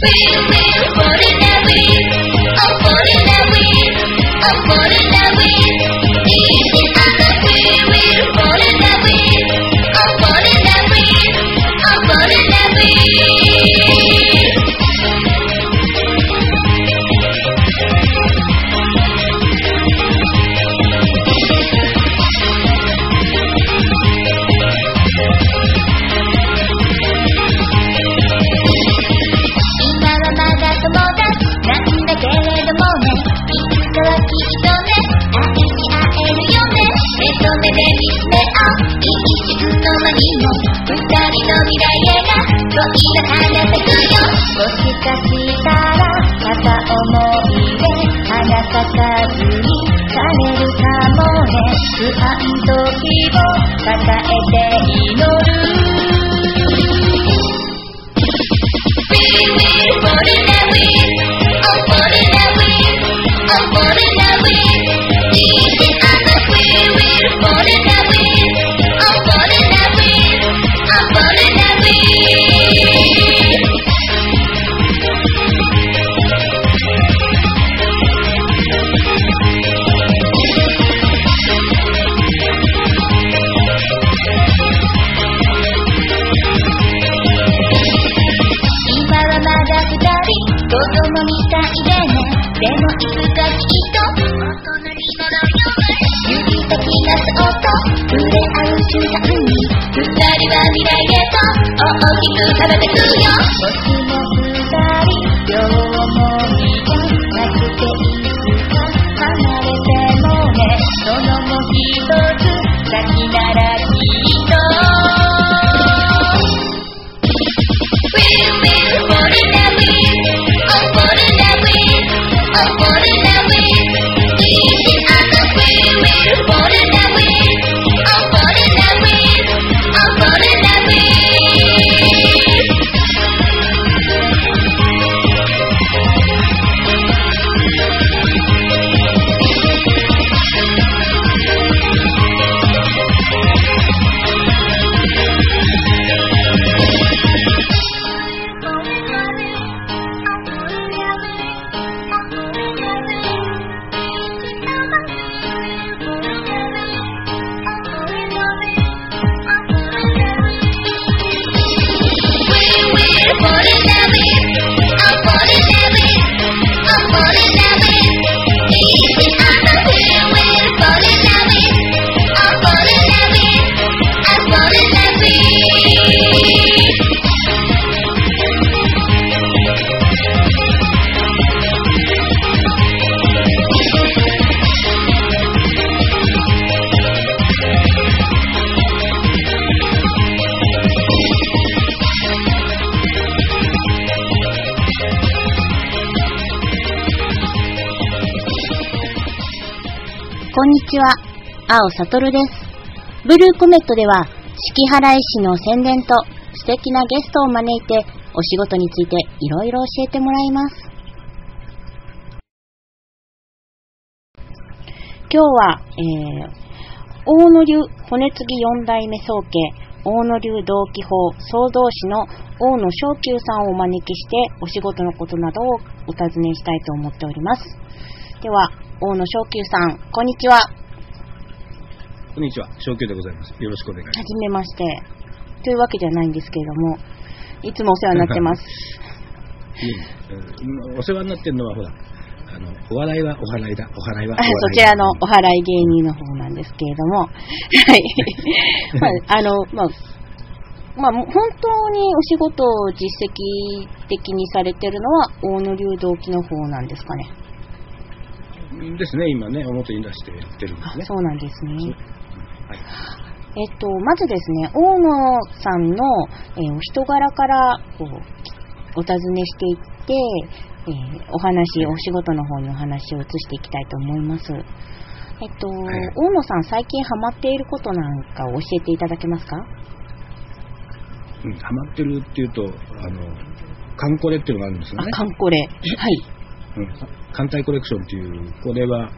今しかしたらまた思い出花咲かずに枯れるかもね。不安時を抱えて祈る。子みたいでねでもいつかきっと大人になるよね指先がそっと触れ合う瞬間に二人は未来へと大きく羽ばたくよ星も二人んにちは、青悟です。ブルーコメットでは、式払い師の宣伝と素敵なゲストを招いて、お仕事についていろいろ教えてもらいます。今日は、えー、大野流骨継ぎ四代目宗家、大野流同期法創造師の大野正久さんをお招きして、お仕事のことなどをお尋ねしたいと思っております。では、大野正久さん、こんにちは。こんにちは、小休でございます。よろしくお願いします。はじめまして。というわけじゃないんですけれども、いつもお世話になってます。いえうんお世話になってるのは、ほら、あの、お笑いはお払いだ、お払いはおあ笑いだ。そちらのお払い芸人の方なんですけれども、はい。まあ、あの、まあ、まあ、本当にお仕事を実績的にされてるのは、大野流動機の方なんですかね。ですね、今ね、表に出してやってるんであすね。そうなんですね。はい。えっと、まずですね、大野さんの、えーお人柄からこうお尋ねしていって、えーお話、お仕事の方にお話を移していきたいと思います。えっと、はい大野さん、最近ハマっていることなんかを教えていただけますか？うん、ハマってるっていうと、あの、カンコレっていうのがあるんですよあね。、カンコレ。はい。うん。艦隊コレクションっていう、これは、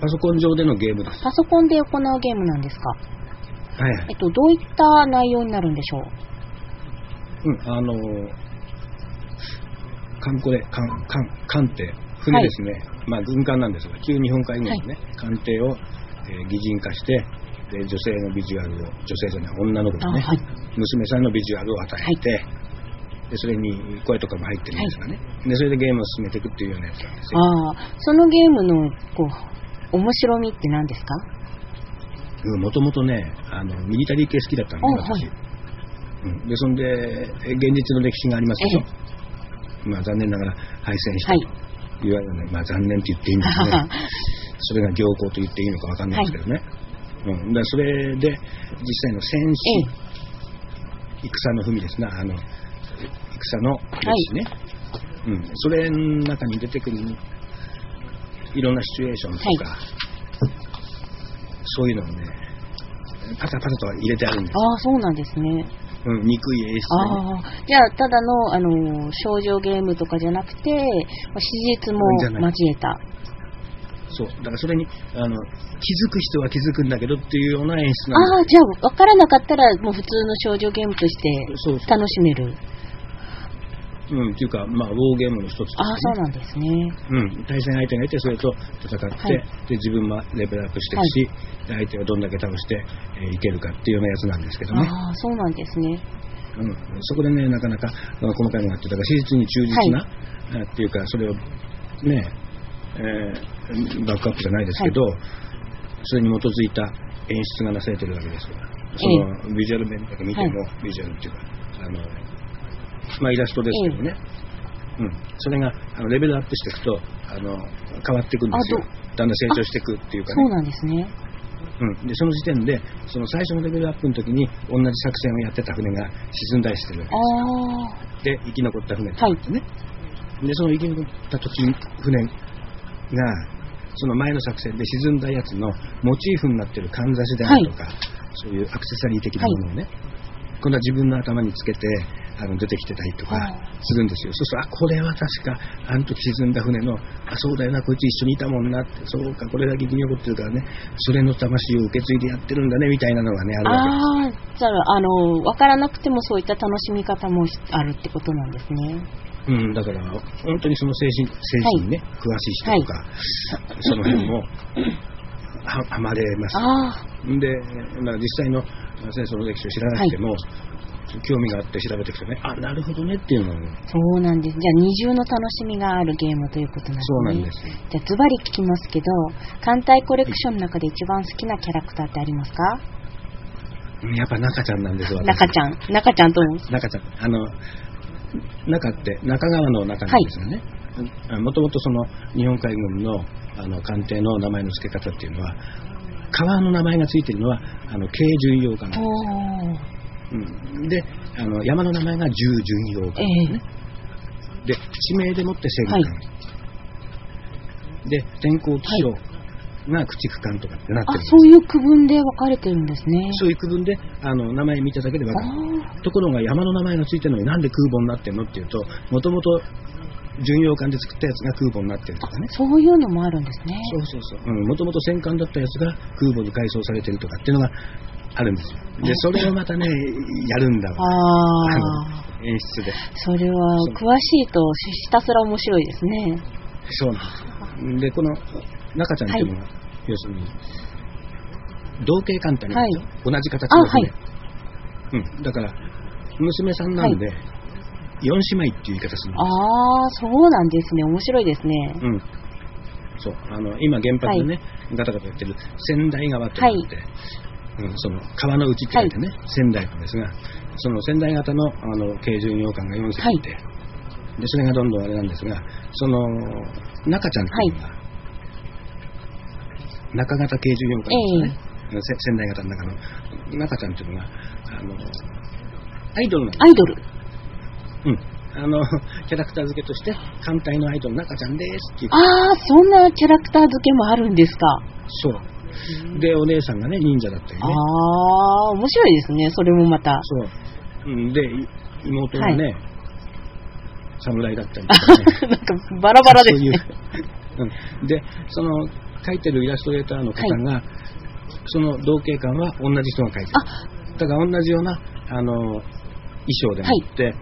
パソコン上でのゲームです。パソコンで行うゲームなんですか？はいはいえっ。と、どういった内容になるんでしょう？うん、あの、艦これ、艦、艦、艦艇、船ですね。まあ軍艦なんですが、旧日本海軍のね、艦艇を、えー擬人化して、で女性のビジュアルを、女性じゃない、女の子のね、あはい娘さんのビジュアルを与えて、でそれに声とかも入ってるんですがね、でそれでゲームを進めていくっていうようなやつなんですよ。ああ、そのゲームの、こう、面白みって何ですか？もともとね、あの、ミリタリー系好きだったのね、あはい。私。うん、で、そんで、え現実の歴史がありますけど、まあ残念ながら敗戦した。はい。というわけで、まあ残念って言っていいんですね。それが行幸と言っていいのかわかんないですけどね。うん、だからそれで、実際の戦士、戦の文ですな、あの、戦の歴史ね。うん、それの中に出てくるいろんなシチュエーションとか、そういうのをね、パタパタと入れてあるんです。ああ、そうなんですね。うん、憎い演出でね。ああ、じゃあ、ただの、あの、少女ゲームとかじゃなくて、まあ史実も交えた。そう。だからそれに、あの、気づく人は気づくんだけどっていうような演出なんああ、じゃあ、わからなかったら、もう普通の少女ゲームとしてそうそう楽しめる。うん、っていうか、まあ、ウォーゲームの一つとして、ね。ああ、そうなんですね。うん、対戦相手がいて、それと戦って、はいで自分もレベルアップしていくし、で相手をどんだけ倒して、えーいけるかっていうようなやつなんですけどね。ああ、そうなんですね。うん、そこでね、なかなか細かいのがあって、だから史実に忠実な、あっていうか、それをね、えーバックアップじゃないですけど、それに基づいた演出がなされてるわけですから、そのビジュアル面とか見ても、ビジュアルっていうか、あのまあ、イラストですけどね、うん、それがあのレベルアップしていくとあの変わっていくんですよ。だんだん成長していくっていうかね。そう。なんですね。うん、でその時点でその最初のレベルアップの時に同じ作戦をやってた船が沈んだりしてるわけあですよ。で生き残った船って言ってね、でその生き残った時船がその前の作戦で沈んだやつのモチーフになってるかんざしであるとか、そういうアクセサリー的なものをね、今度は自分の頭につけてあの出てきてたりとかはいするんですよ、そうするとあこれは確かあの時沈んだ船のあそうだよなこいつ一緒にいたもんなってそうかこれだけ生き残ってるからねそれの魂を受け継いでやってるんだねみたいなのがねああ。るわけですじゃあ、あの、わからなくてもそういった楽しみ方もあるってことなんですね。うん、だから、本当にその精神精神にね、詳しい人とか、その辺もははまれます。あで、まあ、実際の戦争の歴史を知らなくても、興味があって調べていくとね、あ、なるほどねっていうのそうなんです。じゃあ、二重の楽しみがあるゲームということなんですね。そうなんですよ。じゃあ、ズバリ聞きますけど、艦隊コレクションの中で一番好きなキャラクターってありますか？うんやっぱ中ちゃんなんです中ちゃん。中ちゃんとも。中ちゃん。あの、中って中川の中なんですよね。もともとその日本海軍のあの艦艇の名前の付け方っていうのは、川の名前が付いてるのはあの軽巡洋艦なんですよ。うん、であの山の名前が重巡洋艦ですね、で地名でもって戦艦、で天候気象が駆逐艦とかってなってあるん、です、そういう区分で分かれてるんですね。そういう区分であの名前見ただけで分かる。あところが山の名前がついてるのになんで空母になってるのっていうともともと巡洋艦で作ったやつが空母になってるとかね。そういうのもあるんですね。そうそうそう。もともと戦艦だったやつが空母に改装されてるとかっていうのがあるんですよ。でそれをまたねやるんだわ。ああ、演出で。それは詳しいとひたすら面白いですね。そうなんですでこの中ちゃんっていうのは、要するに同型艦ってありますよ、同じ形の船、うん、だから娘さんなんで、四姉妹っていう言い方するんああ、そうなんですね。面白いですね。うん。そう、あの、今原発でね、ガタガタやってる仙台川って。のがあって、うん、その川の内って書いてね、仙台なんですが、その仙台型のあの軽巡洋艦が4隻いて、で、それがどんどんあれなんですが、その、中ちゃんっていうのが、中型軽巡洋艦ですよね。せ仙台型の中の中ちゃんっていうのが、あの、アイドルなんですアイドル。うん。あの、キャラクター付けとして、艦隊のアイドル中ちゃんですっていう。ああ、そんなキャラクター付けもあるんですか。そう。で、お姉さんがね、忍者だったりあね。あ、面白いですね。それもまた。そう。うん、で、い妹がね、侍だったりとかね。なんかバラバラですね。そういう。うん。で、その、描いてるイラストレーターの方が、その同型感は同じ人が描いてる。だから同じような、あの、衣装でもって、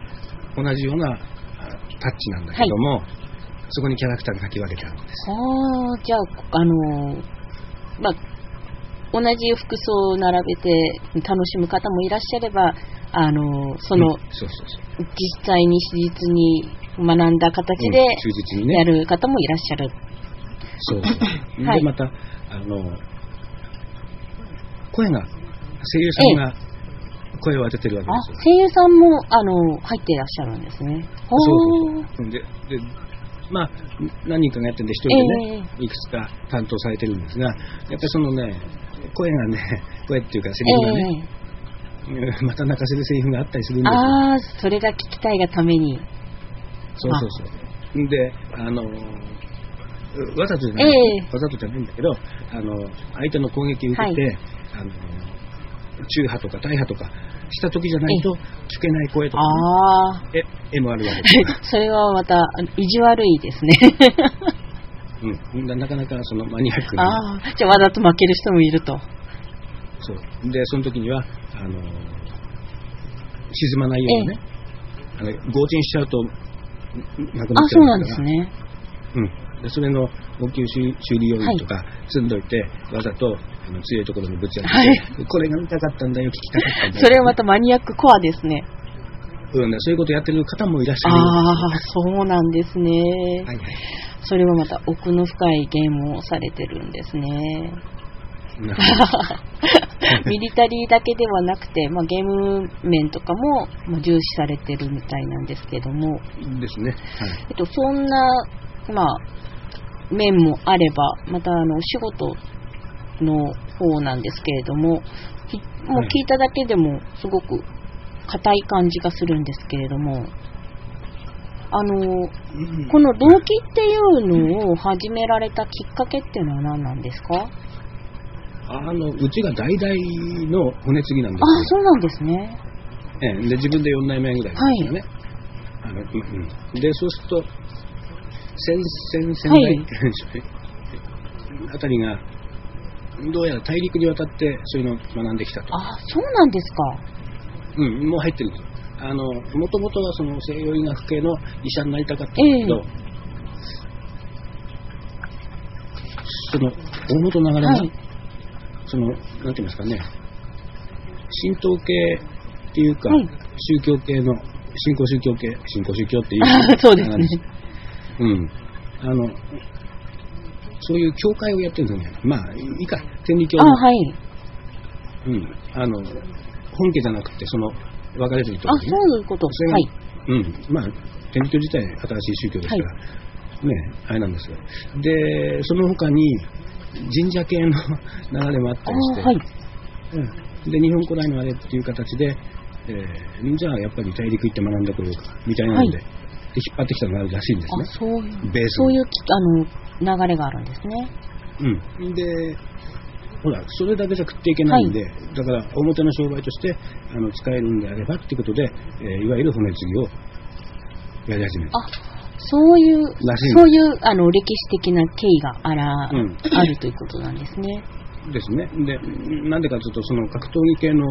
同じようなあタッチなんだけども、そこにキャラクターが書き分けてあるんです。ああ、じゃあ、あのーまあ、同じ服装を並べて楽しむ方もいらっしゃれば、あのーその。実際に史実に学んだ形でうん忠実にねやる方もいらっしゃる。そうそう。はいで、また、あの、声が、声優さんが声を当ててるわけあですよ。、声優さんも、あの、入っていらっしゃるんですね。そうそうそう。で、で、まあ、何人かがやってるんで、一人でね、いくつか担当されてるんですが、やっぱりそのね、声がね、声っていうか、セリフがね、また泣かせるセリフがあったりするんですよ。ああ、それが聞きたいがために。そうそうそう。で、あの、わざとじゃない、ええわざとじゃないんだけど、あの、相手の攻撃を受けて、はいあの、中波とか大波とかした時じゃないと聞けない声とか、ああ、え、絵もあるわけですから。それはまた、意地悪いですね。うん、ななかなかそのマニアックな、ああ、じゃあわざと負ける人もいると。そう。で、その時には、あの、沈まないようにね、あの合鎮しちゃうと、んなくなあっちゃそうなんですから。ね。うん。でそれの応急修修理用品とか積んどいて、わざと強いところにぶち当てて、はいこれが見たかったんだよ、聞きたかったんだよ。それはまたマニアックコアですね。うん、そういうことやってる方もいらっしゃる。ああ、そうなんですね。はいはい。それはまた奥の深いゲームをされてるんですね。ミリタリーだけではなくて、まあ、ゲーム面とかも、まあ、重視されてるみたいなんですけども、ど。ですね。はい。えっと、そんな、まあ、面もあれば、またあの、お仕事の方なんですけれども、ひもう聞いただけでもすごく硬い感じがするんですけれども、あの、うんこの動機っていうのを始められたきっかけっていうのは何なんですか？あの、うちが代々の骨継ぎなんであ、すよ。そうなんですね。ええで、自分で4代目ぐらいですよね。あのうんうんで、そうすると、先々 先代、あたりが、どうやら大陸に渡ってそういうのを学んできたと。あ、そうなんですか。うん、もう入ってるんですよ。あの、もともとはその西洋医学系の医者になりたかったんだけど、その、大元流れが、はい。その、なんて言いますかね、神道系っていうか、はい宗教系の、新興宗教系、新興宗教っていうそうですねうん。あの、そういう教会をやってるんですよね。まあ、いいか、天理教あ、の、はい。うん。あの、本家じゃなくて、その、分かれてるとねそういうこと。それがはい。うん。まあ、天理教自体新しい宗教ですから、ね、あれなんですよ。で、その他に、神社系の流れもあったりして、あ、はい。うん、で日本古来のあれっていう形で、えーじゃあやっぱり大陸行って学んでこようかみたいなので,、はいで引っ張ってきたのがあるらしいんですあ、ね。そういう、ベースにそういうき、あの、流れがあるんですね。うん、でほらそれだけじゃ食っていけないんで、だから表の商売としてあの使えるんであればっていうことで、えーいわゆる骨継ぎをやり始めた。あ、そういう、らしいそういう、あの、歴史的な経緯があら、うんあるということなんですね。ですね。で、なんでかというと、その格闘技系の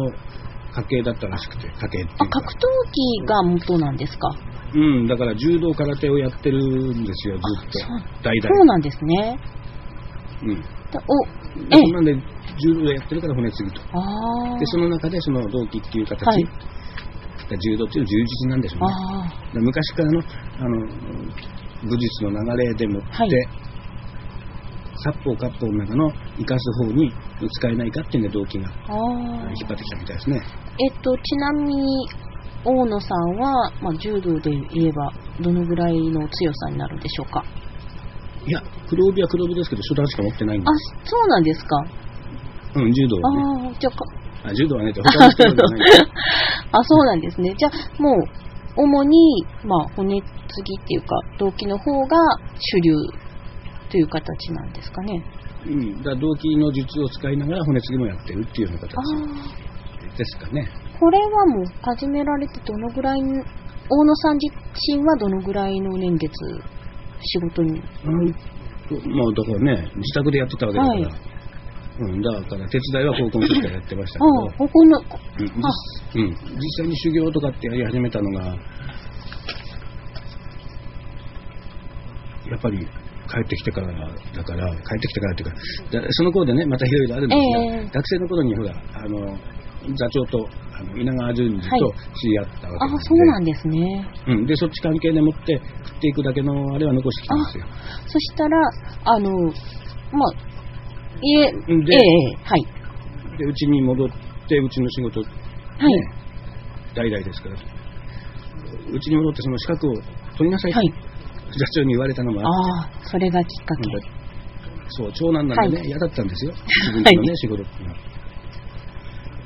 家系だったらしくて、家系っていうあ、か。格闘技が元なんですか？うん、だから柔道、空手をやってるんですよ、ずっとそう。代々。そうなんですね。うん。でお、でえ？なんで、柔道やってるから骨継ぎと。で、その中でその同期っていう形、はい柔道っていう充実なんでしょうね。昔からのあの武術の流れでもって、はい殺法割法の中の生かす方に使えないかっていうので動機が。引っ張ってきたみたいですね。えっと、ちなみに、大野さんは、まあ、柔道で言えば、どのぐらいの強さになるんでしょうか？いや、黒帯は黒帯ですけど、初段しか持ってないんであ、そうなんですか。うん、柔道はね。ああ、じゃあ柔道はね、他の人じゃない。あ、そうなんですね。じゃあ、もう、主に、まあ、骨継ぎっていうか、動機の方が主流という形なんですかね。うん、だ動機の術を使いながら骨継ぎもやってるっていうようなあ形あ、ですかね。これはもう始められてどのぐらいに、大野さん自身はどのぐらいの年月仕事に。うん、まあだからね、自宅でやってたわけだから、はい。うん、だから手伝いは高校の時からやってましたああ、ここの、けど、うん。実うん、実際に修行とかってやり始めたのが、やっぱり帰ってきてからだから、帰ってきてからっていうか、だその頃でね、またいろいろあるんですが、ええ学生の頃にほら、あの、座長とあの稲川淳二と知り合ったわけあ、ですそうなんですね。うん、で、そっち関係でもって食っていくだけのあれは残してきたんですよ。そしたら、あの、まあ、いえ、はい。で、うちに戻って、うちの仕事、ね、はい。代々ですから、うちに戻ってその資格を取りなさいはい。座長に言われたのもあってああ、それがきっかけ。そう、長男なんでね、はい嫌だったんですよ。自分のね、はい仕事っていうのは。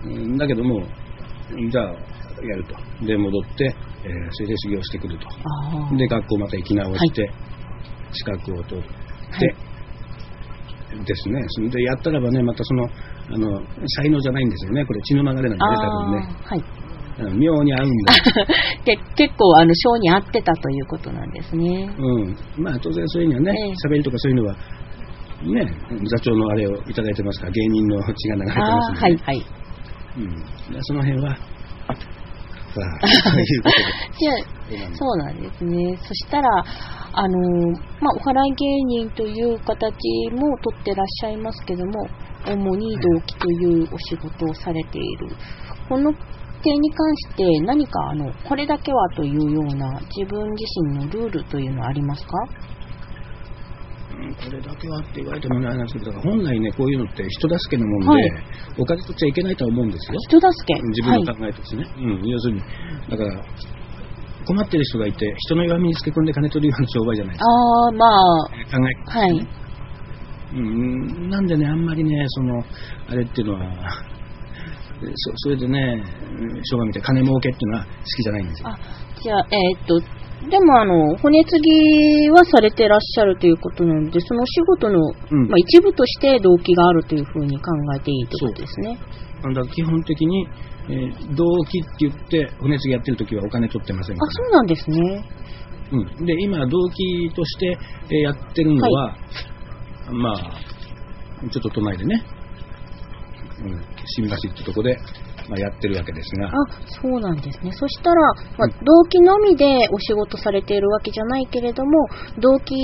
うんだけども、じゃあ、やると。で、戻って、えーそれで修行してくると。で、学校また行き直して、資格を取って、ですね。それで、やったらばね、またその、あの、才能じゃないんですよね。これ血の流れなんでね、多分ね。はい。うん妙に合うんだ。で、結構、あの、性に合ってたということなんですね。うん。まあ、当然そういうのはねええ、喋、りとかそういうのは、ね、座長のあれをいただいてますから、芸人の血が流れてますんで、はい、はい。うん、でその辺は、さあ、ということじゃあ、で。そうなんですね。そしたら、あのーまあ、お払い芸人という形も取ってらっしゃいますけども、主に同期というお仕事をされている。この点に関して何かあの、これだけはというような自分自身のルールというのはありますか？うんこれだけはって言われてもねあれなんですけど、本来ね、こういうのって人助けのもんで、はいお金取っちゃいけないとは思うんですよ。人助け。自分の考えとしてね。うん、要するに、だから、困ってる人がいて、人の弱みにつけ込んで金取るような商売じゃないですああ、まあ、か。考えはい。うん、なんでね、あんまりね、その、あれっていうのは、そそれでね、うん商売みたいな金儲けっていうのは好きじゃないんですよ。あ、じゃあ、えーっと、でもあの、骨継ぎはされてらっしゃるということなので、そのお仕事の、うんまあ、一部として動機があるというふうに考えていいということですね。だから基本的に、えー動機って言って、骨継ぎやってる時はお金取ってませんかあ、そうなんですね。ら。うん。で、今、動機としてえーやってるのは、まあ、ちょっと都内でね、うん、新橋ってとこで、まあ、やってるわけですがあ、、そうなんですね。そしたら、まあ、動機のみでお仕事されているわけじゃないけれども、動機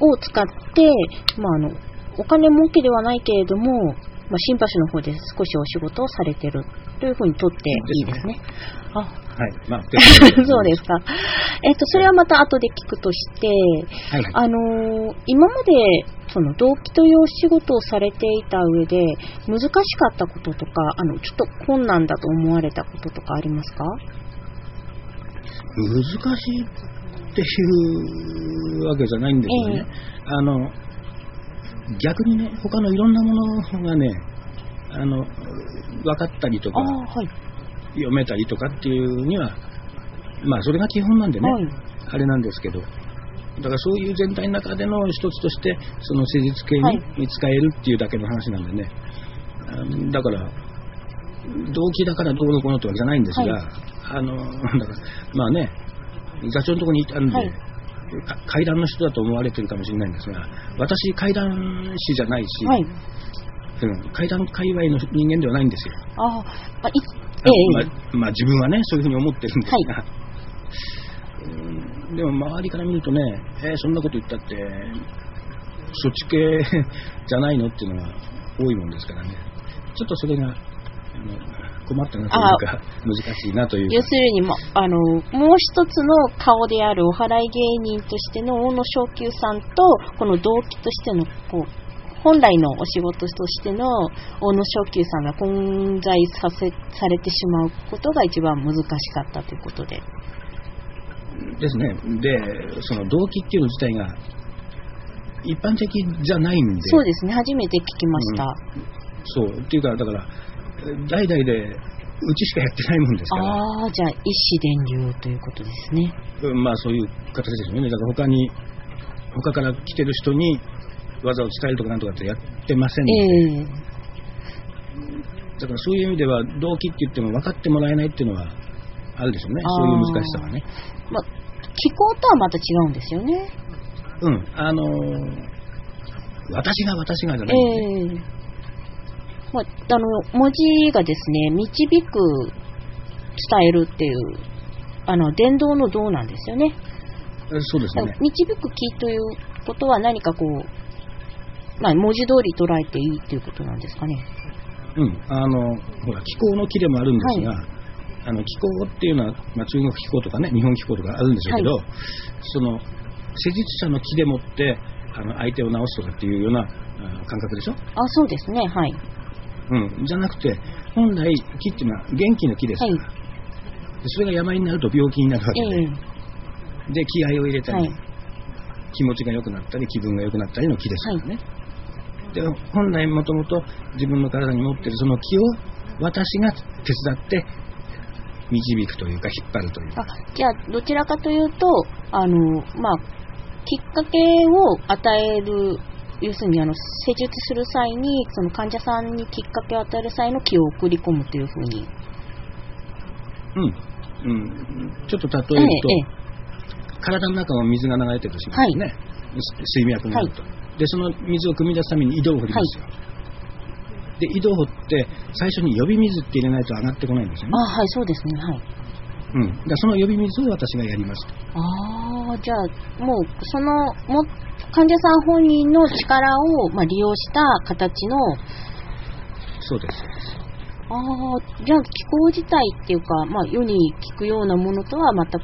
を使って、まあ、あの、お金儲けではないけれども、まあ、新橋の方で少しお仕事をされてるというふうにとっていいですね。あ、はい。まあ、そうですか。えっと、それはまた後で聞くとして、はいはい。あのー今まで、その動機というお仕事をされていた上で、難しかったこととか、あの、ちょっと困難だと思われたこととかありますか？難しいっていうわけじゃないんですよね。あの、逆にね、他のいろんなものがね、あの、分かったりとかはい。読めたりとかっていうには、まあ、それが基本なんでね、はい。あれなんですけど、だからそういう全体の中での一つとして、その施術系はい。に使えるっていうだけの話なんでね、あだから、動機だからどうのこうのってわけじゃないんですが、はい。あの、だから、まあね、座長のところにいたんで、はい。か階段の人だと思われてるかもしれないんですが、私、階段師じゃないし、はい。うん階段界隈の人間ではないんですよ。ああ、まええまあまあ、自分はね、そういうふうに思ってるんですが、うんでも周りから見るとね、えーそんなこと言ったって、そっち系 じゃないのっていうのが多いもんですからね、ちょっとそれがあの困ったなというか、難しいなというか。要するにも、あの、もう一つの顔であるお払い芸人としての大野昇久さんと、この動機としての、こう、本来のお仕事としての大野昇久さんが混在させ、されてしまうことが一番難しかったということで。ですね、で、その動機っていうの自体が一般的じゃないんで、そうですね、初めて聞きました。そう。っていうか、だから、代々でうちしかやってないもんですから。ああ、じゃあ、一子伝流ということですね。うんまあそういう形ですよね。だから他に、他から来てる人に技を伝えるとかなんとかってやってませんえので、えだからそういう意味では動機って言っても分かってもらえないっていうのはあるでしょうね。そういう難しさはね。まあ、気候とはまた違うんですよね。うん。あのー私が私がじゃないんで、ええまあ、あの、文字がですね、導く、伝えるっていう、あの、伝道の道なんですよね。そうですね。導く気ということは何かこう、まあ、文字通り捉えていいっていうことなんですかね。うん、あの、ほら、気候の木でもあるんですが、あの気候っていうのは、まあ、中国気候とかね、日本気候とかあるんでしょうけど、その、施術者の木でもって、あの相手を治すとかっていうようなあ感覚でしょ？あ、そうですね。はい。うん。じゃなくて、本来木っていうのは元気の木です。から、はい。でそれが病になると病気になるわけで、ええ。で、気合を入れたり、はい。気持ちが良くなったり、気分が良くなったりの木ですからね。で、本来もともと自分の体に持ってるその気を私が手伝って導くというか、引っ張るという。じゃあ、どちらかというと、あの、まあ、きっかけを与える、要するに、あの、施術する際に、その患者さんにきっかけを与える際の気を送り込むというふうに。うん。うん。ちょっと例えると、ええ体の中を水が流れてるとしますね。水脈があると、で、その水を汲み出すために井戸を掘りますよ。で、井戸を掘って、最初に呼び水って入れないと上がってこないんですよね。あはい、そうですね。はい。うん。その呼び水を私がやりますと。ああ、じゃあ、もう、その、も、患者さん本人の力を、まあ、利用した形の、そうです。ああ、じゃあ気候自体っていうか、まあ、世に聞くようなものとは全く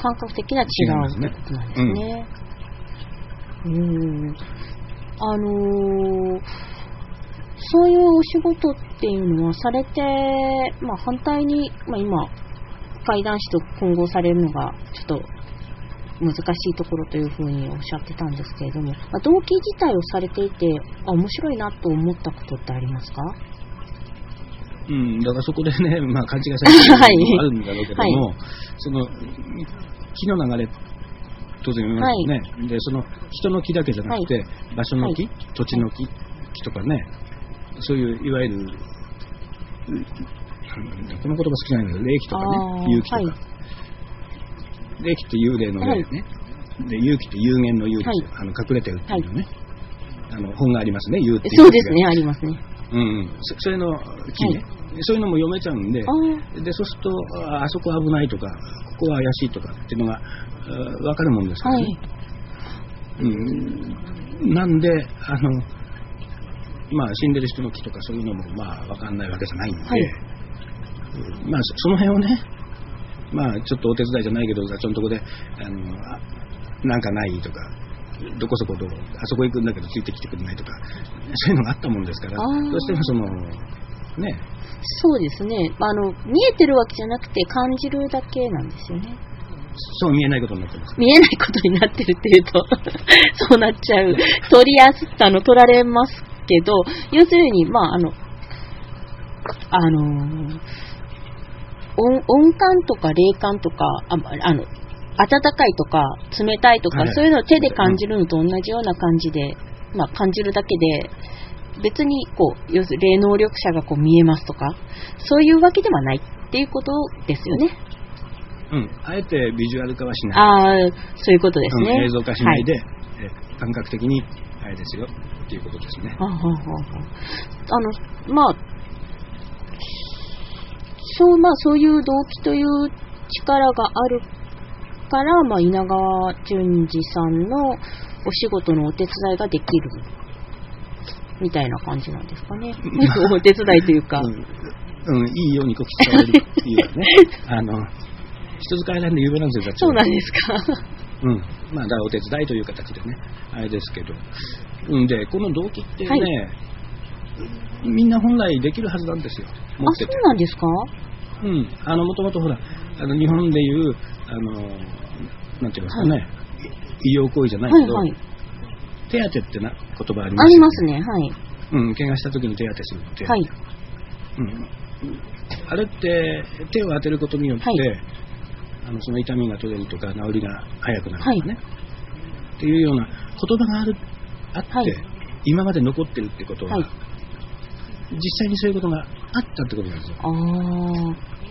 感覚的には違違いますねうってことなんですね。うん。あのーそういうお仕事っていうのはされて、まあ、反対に、まあ、今、怪談師と混合されるのがちょっと難しいところというふうにおっしゃってたんですけれども、まあ、動機自体をされていて、あ、面白いなと思ったことってありますか？うん、だからそこでね、まあ、勘違いされてるはいのもあるんだろうけども、その木の流れ、当然言いますよね、でその人の木だけじゃなくて、場所の木、土地の木木とかね、そういういわゆる、うんこの言葉好きじゃないんだけど、霊気とかね、勇気とか、はい。霊気って幽霊の霊ね、で勇気って有限の勇気、はい。あの隠れてるっていうね、あの本がありますね、言うっていうそうですね、ありますね。うんうん、そそれの木ね、そういうのも読めちゃうんで、あでそうすると、ああそこ危ないとか、ここは怪しいとかっていうのが分かるもんですかあ、らね。はい。うん、なんで、あの、まあ、死んでる人の木とかそういうのも、まあ、分かんないわけじゃないんで、はい。うんまあ、そその辺をね、まあ、ちょっとお手伝いじゃないけど、座長のとこで、あの、あなんかないとか、どこそこどう、あそこ行くんだけどついてきてくれないとか、そういうのがあったもんですから、どうしてもその、ね、そうですね。あの、見えてるわけじゃなくて感じるだけなんですよね。そう見えないことになってます。見えないことになってるっていうと、そうなっちゃう。取りやすあの、取られますけど、要するに、まあ、あの、あのー音、音感とか霊感とか、ああの、暖かいとか、冷たいとか、はいそういうのを手で感じるのと同じような感じで、まあ、感じるだけで、別に、こう、要するに霊能力者がこう見えますとか、そういうわけではないっていうことですよね。うん、あえてビジュアル化はしない。ああ、そういうことですね。うん映像化しないで、はえ感覚的にあれですよっていうことですね。はあはあはあはああの、まあ、そう、まあ、そういう動機という力があるから、まあ、稲川淳二さんのお仕事のお手伝いができる。みたいな感じなんですかね。お手伝いというか。うん、うん、いいようにこき使われるっていうかね。あの、人使いなんで有名なんですよ、そうなんですか。うん。まあ、だお手伝いという形でね、あれですけど。うんで、この動機ってね、はいみんな本来できるはずなんですよ。ててそう。なんですか？うん。あの、もともとほら、あの、日本でいう、あの、なんていうんですかね、医療行為じゃないけど、はいはい。手当てってな言葉ありますありますね。はい。うん、怪我した時に手当てするって。はい。うん。あれって、手を当てることによって、はいあのその痛みが取れるとか、治りが早くなるとかね、っていうような言葉があるあって、はい今まで残ってるってことは、はい実際にそういうことがあったってことなんですよ。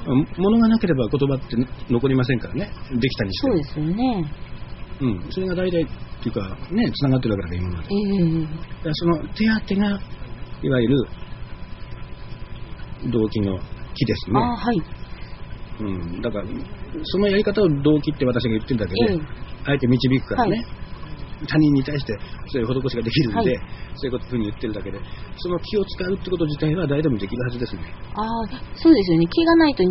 物がなければ言葉って残りませんからね、できたにしても。そうですよね。うん、それが大体っていうか、ね、つながってるわけだから、今まで。ええだからその手当てが、いわゆる動機の木ですね。ああ、はい。うん、だから、そのやり方を動機って私が言ってるだけで、ええあえて導くからね、他人に対してそういう施しができるんで、はいそういうことふうに言ってるだけで、その気を使うってこと自体は誰でもできるはずですね。ああ、そうですよね。気がないと、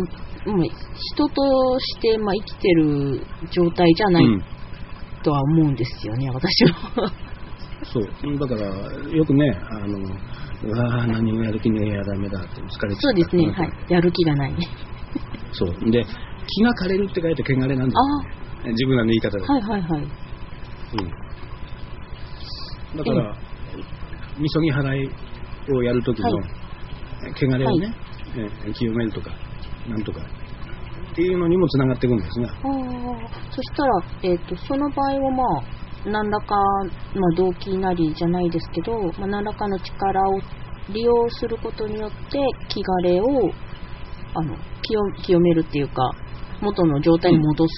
もう人として、まあ、生きてる状態じゃないうんとは思うんですよね、私は。そう。だから、よくね、あの、うわー何もやる気ねえやダメだって疲れちゃったそうですね、はい。やる気がない。そう。で、気が枯れるって書いて汚れなんであす。自分らの言い方で。あ、はいはいはい。うん。だから、みそぎ払いをやるときの、は汚れをね、え清めるとか、なんとか、っていうのにもつながっていくんですが、ああ、そしたら、えっ、と、その場合はまあ、何らか、まあ、動機なりじゃないですけど、まあ、何らかの力を利用することによって、気枯れを、あの、清清めるっていうか、元の状態に戻す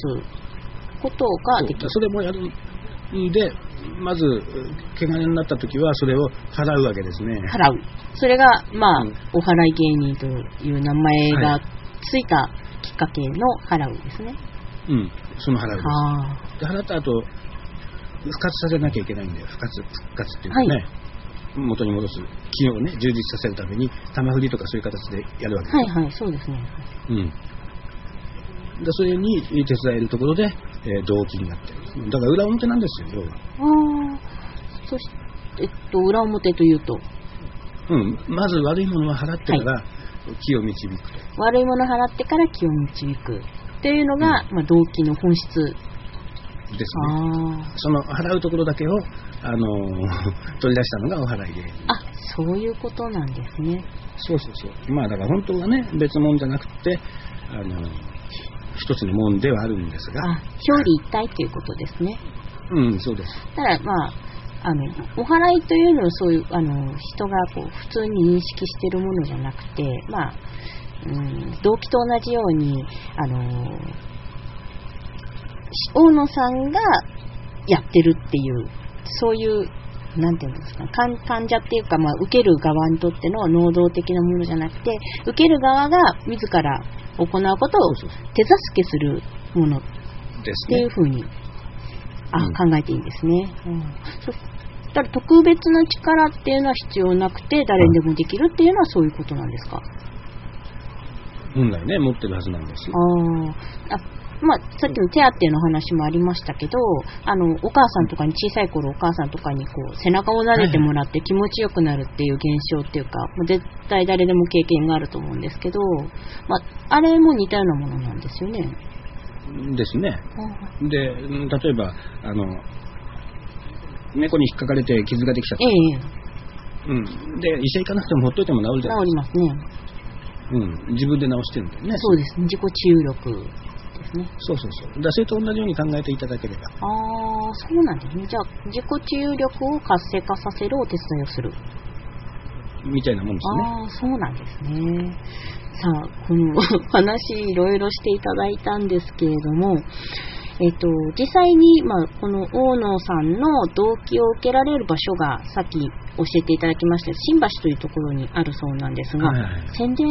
ことができる。それもやるんで、まず、汚れになったときは、それを払うわけですね。払う。それが、まあ、うんお払い芸人という名前がはいついたきっかけの払うですね。うん、その払うです。あで払った後復活させなきゃいけないんで復活復活っていうかね、はい元に戻す機能をね充実させるために玉振りとかそういう形でやるわけあ、です、はいはい、そうですね。うん、でそれに手伝えるところで、えー動機になってる。だから裏表なんですよ要は、ああ、そして、えっと、裏表というと、うん、まず悪いものは払ってから気を導くと、悪いもの払ってから気を導く。っていうのが、まあ、動機の本質。ですあね。あ。その払うところだけを、あのー 取り出したのがお払い芸あ、そういうことなんですね。そうそうそう。まあだから本当はね、別物じゃなくて、あの、一つのもんではあるんですが、あ、表裏一体っていうことですね。うん、そうです。ただ、まあ、あの、お払いというのはそういう、あの、人がこう、普通に認識しているものじゃなくて、まあ、うん、動機と同じように、あの、大野さんがやってるっていう、そういう、なんていうんですか、患患者っていうか、まあ、受ける側にとっての能動的なものじゃなくて、受ける側が自ら行うことを手助けするものですねっていう。ふうにあ、うん考えていいんですね。うん、そしたら特別な力っていうのは必要なくて誰にでもできるっていうのはそういうことなんですか？本来ね、持ってるはずなんですよ。あまあ、さっきの手当の話もありましたけど、あの、お母さんとかに、小さい頃お母さんとかにこう、背中を撫でてもらって気持ちよくなるっていう現象っていうか、もう絶対誰でも経験があると思うんですけど、まあ、あれも似たようなものなんですよね。ですね。で、うん例えば、あの、猫に引っかかれて傷ができちゃっええた。うん。で、医者行かなくてもほっといても治るじゃない治りますね。うん。自分で治してるんだよね。そうですね。自己治癒力ですね。そうそうそう。だからそれと同じように考えていただければ。ああ、そうなんですね。じゃあ、自己治癒力を活性化させるお手伝いをする。みたいなもんですね。ああ、そうなんですね。さあ、この話いろいろしていただいたんですけれども、えっと、実際に、まあ、この大野さんの動機を受けられる場所が、さっき教えていただきました新橋というところにあるそうなんですが、はいはい宣伝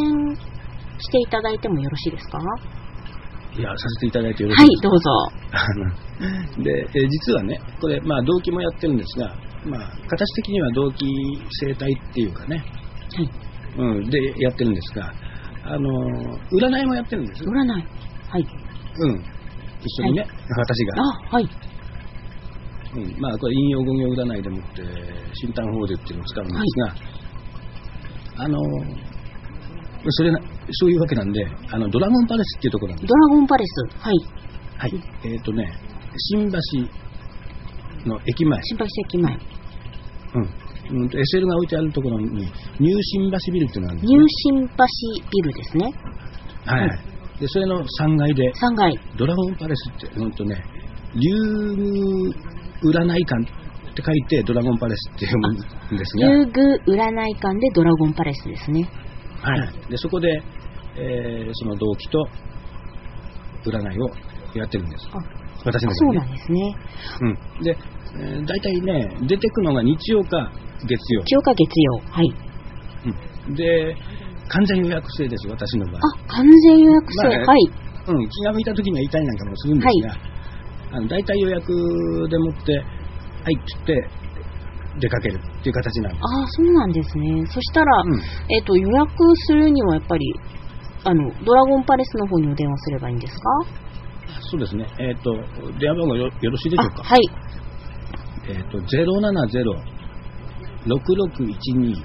していただいてもよろしいですか？はいや、させていただいてよろしいですい、どうぞ。で、えー実はね、これ、まあ、動機もやってるんですが、まあ、形的には動機生態っていうかね、はい。うん、で、やってるんですが、あの、占いもやってるんです。占い。はい。うん。一緒にね、私が。あ、はい。うん、まあ、これ、引用語行占いでもって、新丹法でっていうのを使うんですが、あの、それな、そういうわけなんで、あの、ドラゴンパレスっていうところなんです。ドラゴンパレス。はい。はい。えっ、とね、新橋の駅前。新橋駅前。うん。うんと SL が置いてあるところに、ニュー新橋ビルっていうのがあるんですニュねー新橋ビルですね。はい、はい。で、それの3階で、3階。ドラゴンパレスって、うんとね、竜宮占い館って書いて、ドラゴンパレスって読むんですが、遊具占い館でドラゴンパレスですね。はい。で、そこで、えーその動機と占いをやってるんです。あ、私のそう。なんですね。うん。で、えー大体ね、出てくのが日曜か月曜。日曜か月曜。はい。うん、で、完全予約制です、私の場合。あ、完全予約制。まあはい。うん、気が向いた時には痛いなんかもするんですが、あの大体予約でもって、はいっつって出かけるっていう形なんです。ああ、そうなんですね。そしたら、うんえっ、と、予約するにはやっぱり、あの、ドラゴンパレスの方にお電話すればいいんですか？そうですね。えっ、と、電話番号よよろしいでしょうか？あはい。えっ、と、070-6612-4978。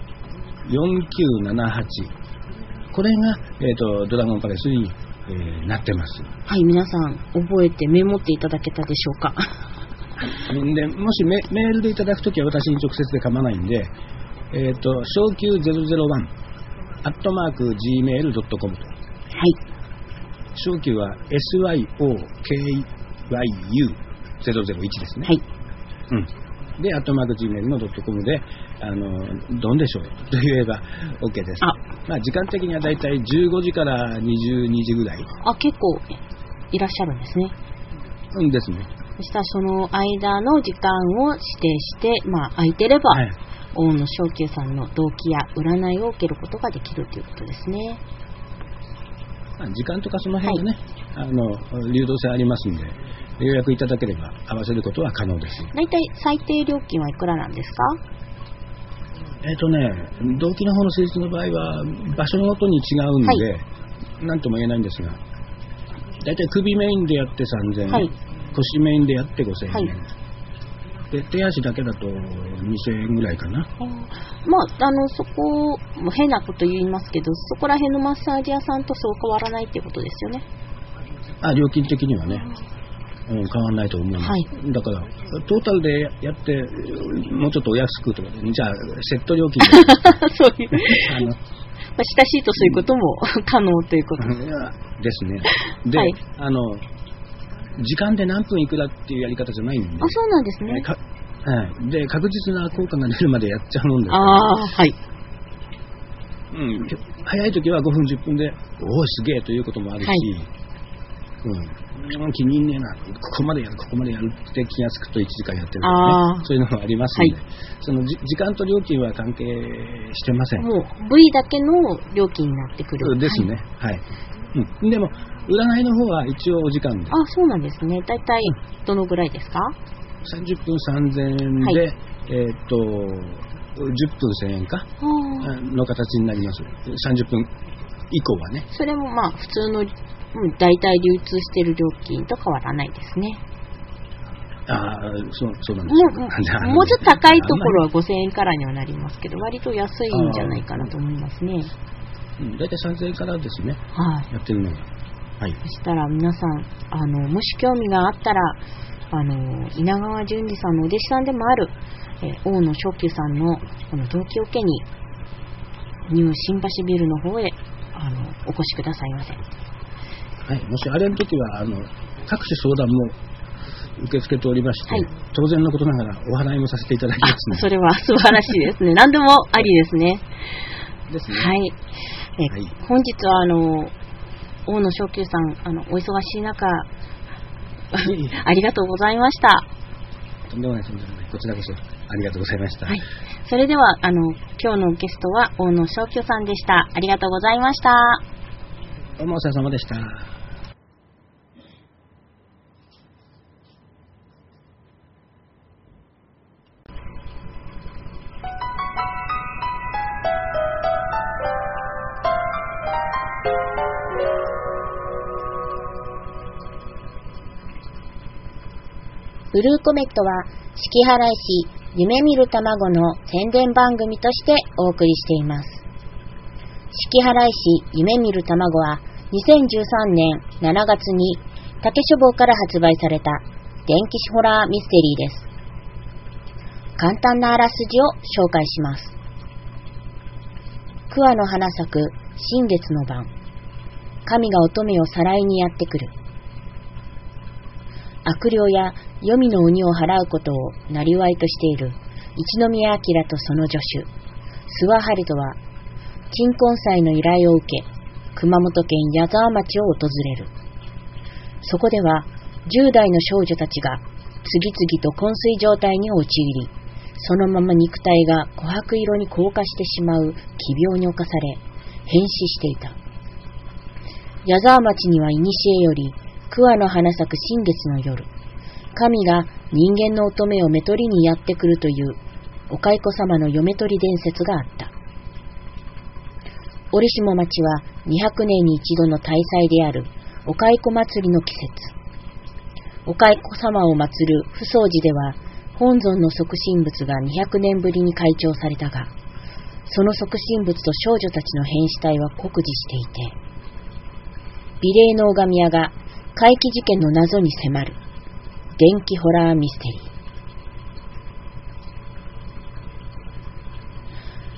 これが、えっ、と、ドラゴンパレスに、えーなってます。はい、皆さん、覚えてメモっていただけたでしょうか？でもしメメールでいただくときは私に直接で構わないんで、えっ、と、小級001、アットマーク gmail.com と。はい。小級は SYOKYU001 ですね。はい。うん。で、アットマーク Gmail のドットコムで、あの、どんでしょう と言えば OK です。あまあ、時間的にはだいたい15時から22時ぐらい。あ、結構いらっしゃるんですね。うんですね。そしたらその間の時間を指定して、まあ、空いてれば、はい。大野正久さんの動機や占いを受けることができるということですね。まあ、時間とかその辺でね、あの、流動性ありますんで、予約いただければ合わせることは可能です。だいたい最低料金はいくらなんですか？えっ、とね、動機の方の施術の場合は、場所ごとに違うんで、なんとも言えないんですが、だいたい首メインでやって3000円、はい。腰メインでやって5000円、はいで手足だけだと2000円ぐらいかな。まあ、あの、そこ、もう変なこと言いますけど、そこら辺のマッサージ屋さんとそう変わらないっていうことですよね。あ料金的にはね、うん、変わらないと思います。はいだから、トータルでやって、もうちょっとお安くとかで、じゃあ、セット料金 そういう、であのまあ、親しいとそういうことも 可能ということ。ですね。で、はいあの、時間で何分いくらっていうやり方じゃないんで、あ、そうなんですね。はい、で確実な効果が出るまでやっちゃうもんで。すからああ、はい。うん、早い時は5分、10分で、おお、すげえということもあるし、はい。うん。うん、気に入んねえな、ここまでやる、ここまでやるって気がつくと1時間やってるとかね、そういうのもありますので、はい。そのじ時間と料金は関係してません。もう部位だけの料金になってくる。ですね、はい。うん、でも、占いの方は一応お時間で、あ、そうなんですね。だいたいどのぐらいですか？30分3000円で、はいえーっと、10分1000円か。の形になります。30分以降はね。それもまあ普通の、うん、大体流通してる料金と変わらないですね。ああ、そう、そうなんでもすもうもうちょっと高いところは5000円からにはなりますけど、割と安いんじゃないかなと思いますね。うん大体3000円からですね、はい。やってるのが。はい。そしたら皆さん、あの、もし興味があったら、あの、稲川淳二さんのお弟子さんでもある、えー大野正久さんのこの動機を受けに、ニュー新橋ビルの方へ、あの、お越しくださいませ。はい。もしあれの時は、あの、各種相談も受け付けておりまして、はい当然のことながらお払いもさせていただきまあすのそれは素晴らしいですね。何でもありですね。で。ですね。はい。えーはい本日は、あの、大野正久さん、あの、お忙しい中、ありがとうございました。とんでもない、とんでもない。こちらこそありがとうございました。はい。それでは、あの、今日のゲストは大野正久さんでした。ありがとうございました。どうもお疲れ様でした。ブルーコメットは、四季払い市夢見る卵の宣伝番組としてお送りしています。四季払い市夢見る卵は、2013年7月に竹書房から発売された電気ホラーミステリーです。簡単なあらすじを紹介します。桑の花咲く新月の晩、神が乙女をさらいにやってくる。悪霊や黄泉の鬼を払うことを生りとしている一宮明とその助手、諏訪春人は、鎮魂祭の依頼を受け、熊本県矢沢町を訪れる。そこでは、10代の少女たちが次々と昏睡状態に陥り、そのまま肉体が琥珀色に硬化してしまう奇病に侵され、変死していた。矢沢町には古より、桑の花咲く新月の夜、神が人間の乙女をめとりにやってくるというお蚕様の嫁取り伝説があった。折下町は200年に一度の大祭であるお蚕祭りの季節。お蚕様を祀る不相寺では本尊の即身仏が200年ぶりに開帳されたが、その即身仏と少女たちの変死体は酷似していて、美麗の拝み屋が怪奇事件の謎に迫る電気ホラーミステリー。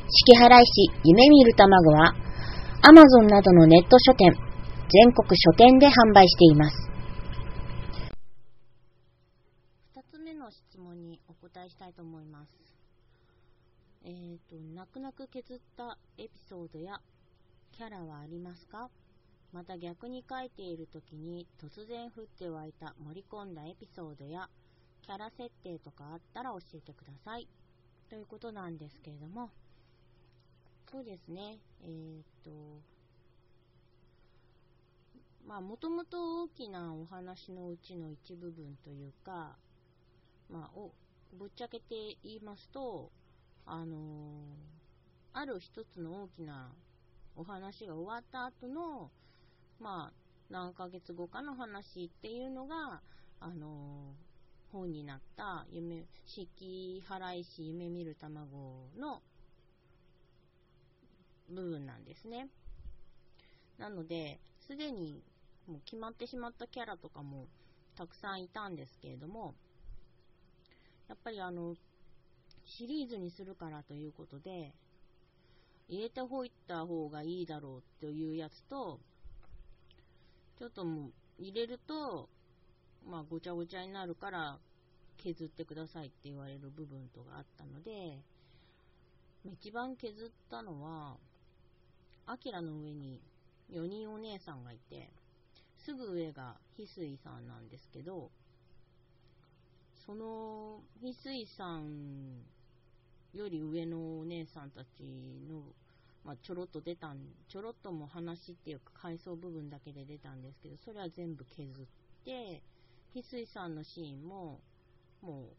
四季払い市夢見る卵は、アマゾンなどのネット書店、全国書店で販売しています。二つ目の質問にお答えしたいと思います。えっ、ー、と、泣く泣く削ったエピソードやキャラはありますか？また逆に書いている時に突然降って湧いた盛り込んだエピソードやキャラ設定とかあったら教えてください。ということなんですけれども、そうですね、えー、っと、まあ、もともと大きなお話のうちの一部分というか、まあ、おぶっちゃけて言いますと、あのー、ある一つの大きなお話が終わった後の、まあ、何ヶ月後かの話っていうのが、あのー、本になった夢、四季払い師夢見る卵の部分なんですね。なので、すでにもう決まってしまったキャラとかもたくさんいたんですけれども、やっぱりあの、シリーズにするからということで、入れておいた方がいいだろうというやつと、ちょっともう入れると、まあごちゃごちゃになるから削ってくださいって言われる部分とかあったので、一番削ったのは、アキラの上に4人お姉さんがいて、すぐ上が翡翠さんなんですけど、その翡翠さんより上のお姉さんたちの、まあ、ちょろっと出たん、ちょろっとも話っていうか回想部分だけで出たんですけど、それは全部削って、翡翠さんのシーンも、も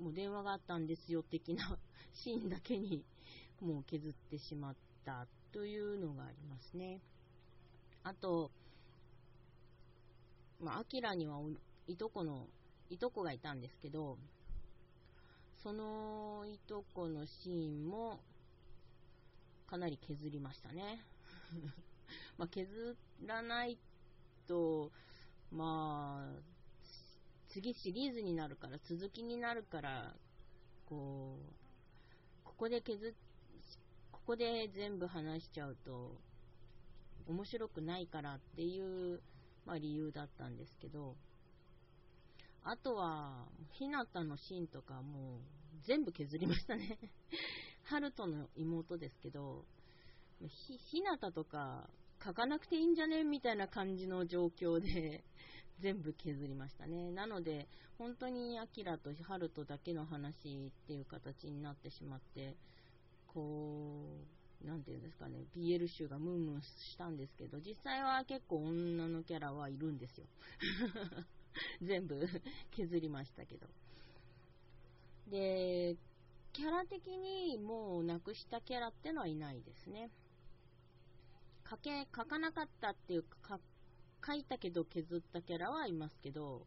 う、もう電話があったんですよ的な シーンだけにもう削ってしまったというのがありますね。あと、まあ、アキラにはいとこの、いとこがいたんですけど、そのいとこのシーンも、かなり削りましたね。ま、削らないと、まあ、次シリーズになるから、続きになるから、こう、ここで削ここで全部話しちゃうと、面白くないからっていう、まあ、理由だったんですけど、あとは、ひなたのシーンとかもう全部削りましたね。ハルトの妹ですけど、ひ、ひなたとか書かなくていいんじゃね？みたいな感じの状況で 全部削りましたね。なので、本当にアキラとハルトだけの話っていう形になってしまって、こう、なんていうんですかね、BL 集がムンムンしたんですけど、実際は結構女のキャラはいるんですよ。全部削りましたけど。で、キャラ的にもうなくしたキャラってのはいないですね。書け、書かなかったっていうか、書いたけど削ったキャラはいますけど、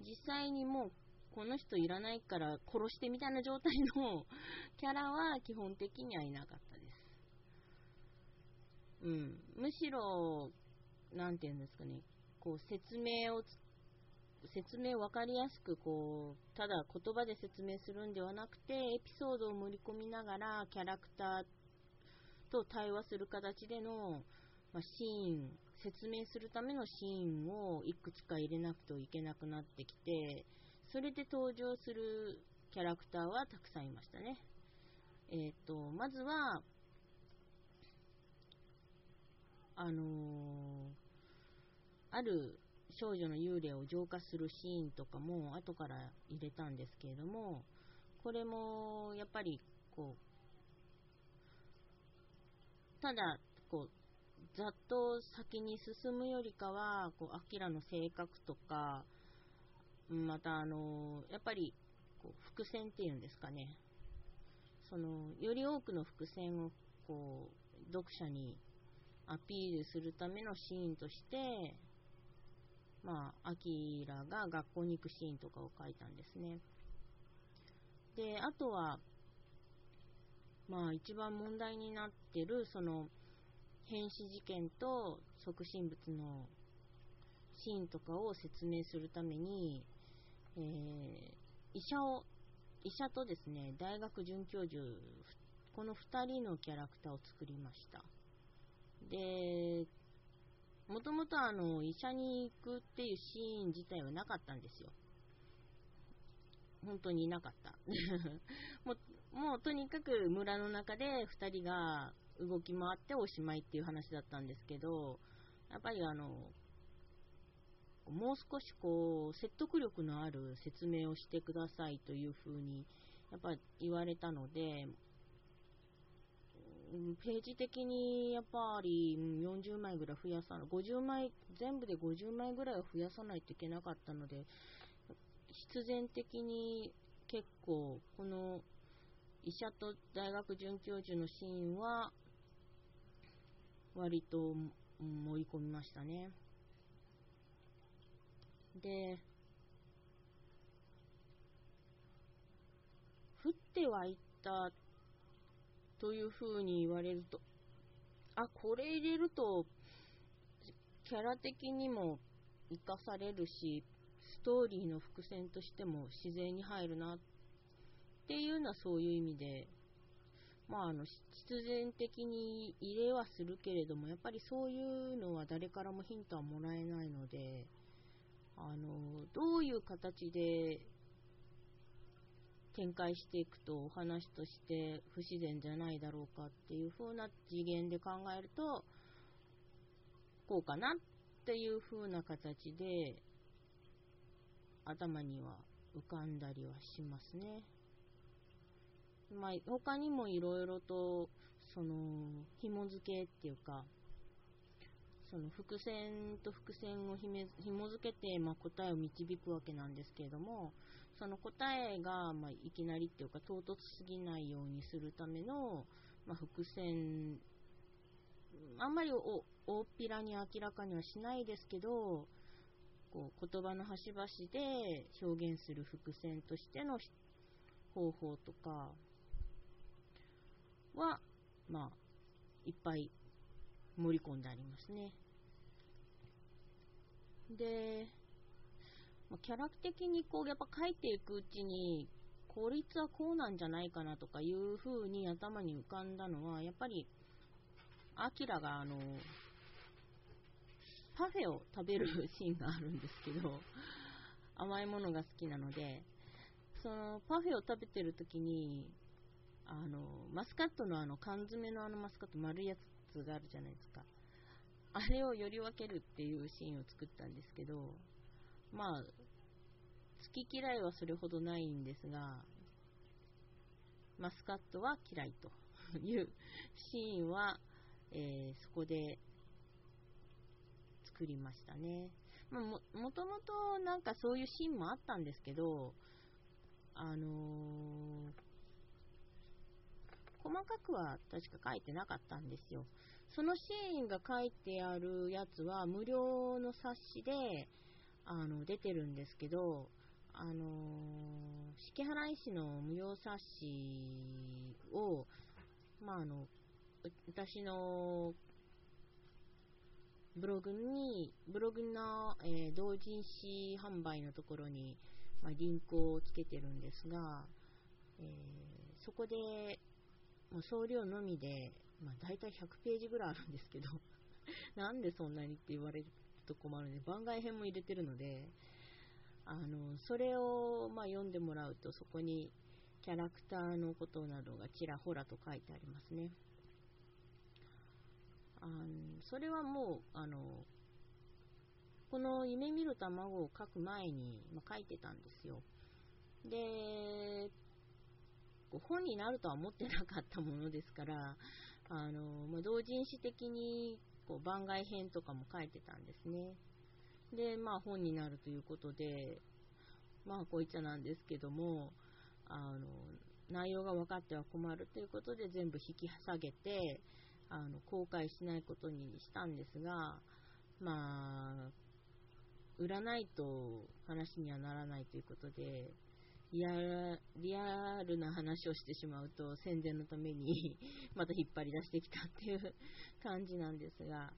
実際にもうこの人いらないから殺してみたいな状態の キャラは基本的にはいなかったです。うん。むしろ、なんていうんですかね、こう説明を、説明分かりやすく、こう、ただ言葉で説明するんではなくて、エピソードを盛り込みながら、キャラクターと対話する形での、まあ、シーン、説明するためのシーンをいくつか入れなくてはいけなくなってきて、それで登場するキャラクターはたくさんいましたね。えっ、ー、と、まずは、あのー、ある少女の幽霊を浄化するシーンとかも後から入れたんですけれども、これもやっぱりこう、ただこうざっと先に進むよりかは、こう、アキラの性格とか、またあの、やっぱり、こう、伏線っていうんですかね。その、より多くの伏線を、こう、読者にアピールするためのシーンとして、まあ、アキラが学校に行くシーンとかを書いたんですね。で、あとは、まあ一番問題になってる、その、変死事件と即身仏のシーンとかを説明するために、えー、医者を、医者とですね、大学准教授、この二人のキャラクターを作りました。で、もともとあの、医者に行くっていうシーン自体はなかったんですよ。本当にいなかった。もう、もうとにかく村の中で二人が動き回っておしまいっていう話だったんですけど、やっぱりあの、もう少しこう、説得力のある説明をしてくださいというふうに、やっぱ言われたので、ページ的にやっぱり40枚ぐらい増やさない、50枚、全部で50枚ぐらいは増やさないといけなかったので、必然的に結構、この医者と大学准教授のシーンは、割と盛り込みましたね。で、降ってはいったという風に言われると、あ、これ入れると、キャラ的にも活かされるし、ストーリーの伏線としても自然に入るなっていうのはそういう意味で、まあ、あの、必然的に入れはするけれども、やっぱりそういうのは誰からもヒントはもらえないので、あの、どういう形で展開していくとお話として不自然じゃないだろうかっていう風な次元で考えると、こうかなっていう風な形で頭には浮かんだりはしますね。まあ、他にもいろいろと、その、紐付けっていうか、その伏線と伏線を紐付けて、まあ、答えを導くわけなんですけれども、その答えが、まあ、いきなりっていうか唐突すぎないようにするための、まあ、伏線、あんまり大っぴらに明らかにはしないですけど、こう言葉の端々で表現する伏線としての方法とかは、まあ、いっぱい盛り込んでありますね。で、まあ、キャラ的にこう、やっぱ書いていくうちに、効率はこうなんじゃないかなとかいう風に頭に浮かんだのは、やっぱり、アキラがあの、パフェを食べるシーンがあるんですけど、甘いものが好きなので、そのパフェを食べてる時に、あの、マスカットのあの缶詰のあのマスカット丸いやつがあるじゃないですか。あれをより分けるっていうシーンを作ったんですけど、まあ、好き嫌いはそれほどないんですが、マスカットは嫌いと いうシーンは、えー、そこで作りましたね。ま、も、もともとなんかそういうシーンもあったんですけど、あのー、細かくは確か書いてなかったんですよ。そのシーンが書いてあるやつは無料の冊子で、あの、出てるんですけど、あのー、式原医師の無料冊子を、まあ、あの、私のブログに、ブログの、えー、同人誌販売のところに、まあ、リンクをつけてるんですが、えー、そこで、もう送料のみで、まあ、大体100ページぐらいあるんですけど、なんでそんなにって言われると困るので、番外編も入れてるので、あの、それを、まあ、読んでもらうと、そこにキャラクターのことなどがちらほらと書いてありますね。あのそれはもう、あの、この夢見る卵を書く前に、まあ、書いてたんですよ。で、本になるとは思ってなかったものですから、あの、まあ、同人誌的にこう番外編とかも書いてたんですね。で、まあ本になるということで、まあこういっちゃなんですけども、あの、内容が分かっては困るということで全部引き下げて、あの、公開しないことにしたんですが、まあ、売らないと話にはならないということで、リアリアルな話をしてしまうと宣伝のために また引っ張り出してきたっていう感じなんですが、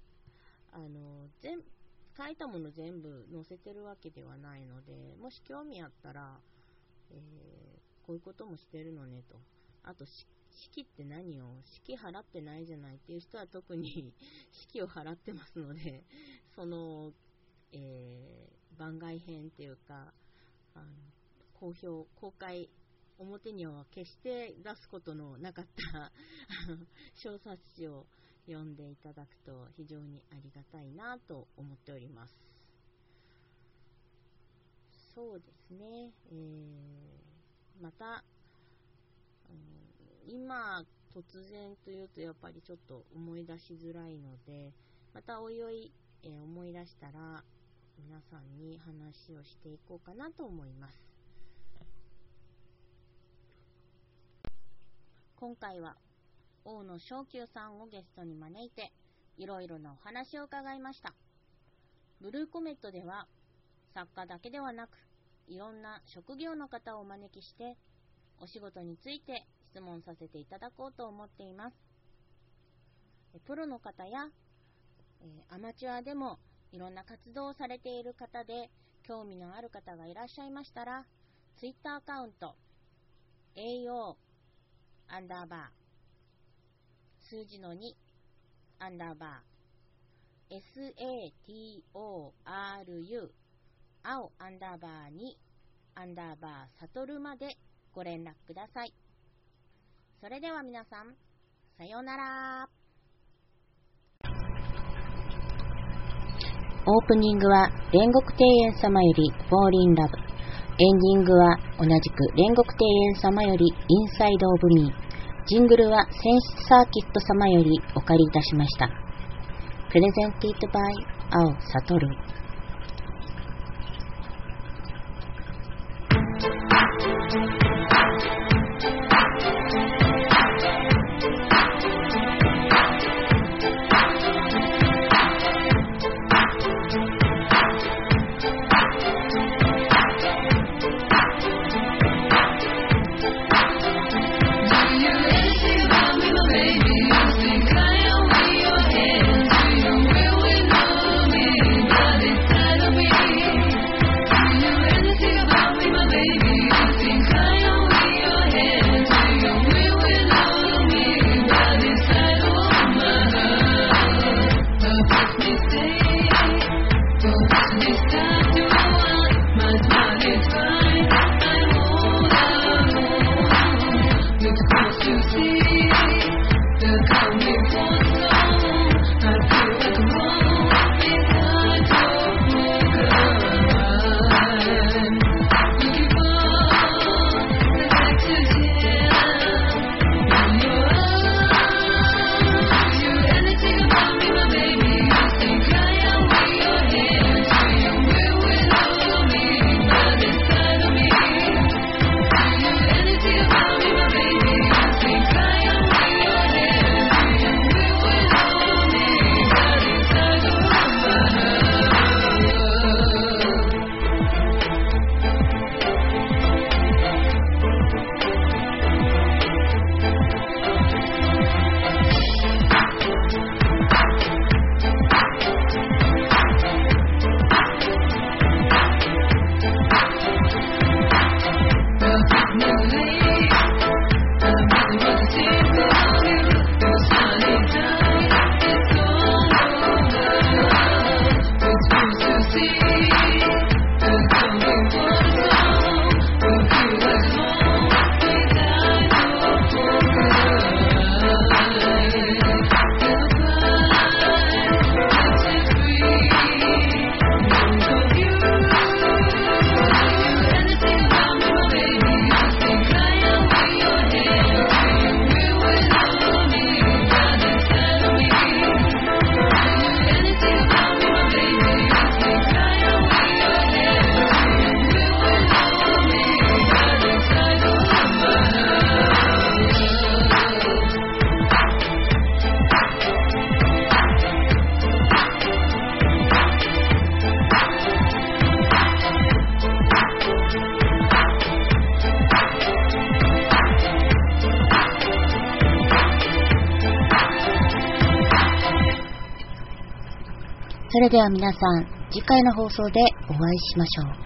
あの、全、書いたもの全部載せてるわけではないので、もし興味あったら、えー、こういうこともしてるのねと。あと、式って何を？式払ってないじゃないっていう人は特に 式を払ってますので、その、えー、番外編っていうか、あの公表、公開、表には決して出すことのなかった 小冊子を読んでいただくと非常にありがたいなと思っております。そうですね、えー、また、うん、今、突然というとやっぱりちょっと思い出しづらいので、またおいおい、えー、思い出したら皆さんに話をしていこうかなと思います。今回は大野昇久さんをゲストに招いていろいろなお話を伺いました。ブルーコメットでは作家だけではなくいろんな職業の方をお招きしてお仕事について質問させていただこうと思っています。プロの方や、アマチュアでもいろんな活動をされている方で興味のある方がいらっしゃいましたら Twitter アカウント AO アンダーバー、数字の2、アンダーバー、SATORU、青アンダーバー2、アンダーバー、サトルまでご連絡ください。それでは皆さん、さようなら。オープニングは煉獄庭園様より Fall in Love。エンディングは同じく煉獄庭園様よりインサイドオブミー。ジングルはセンスサーキット様よりお借りいたしました。プレゼンティッドバイ青悟。れでは皆さん、次回の放送でお会いしましょう。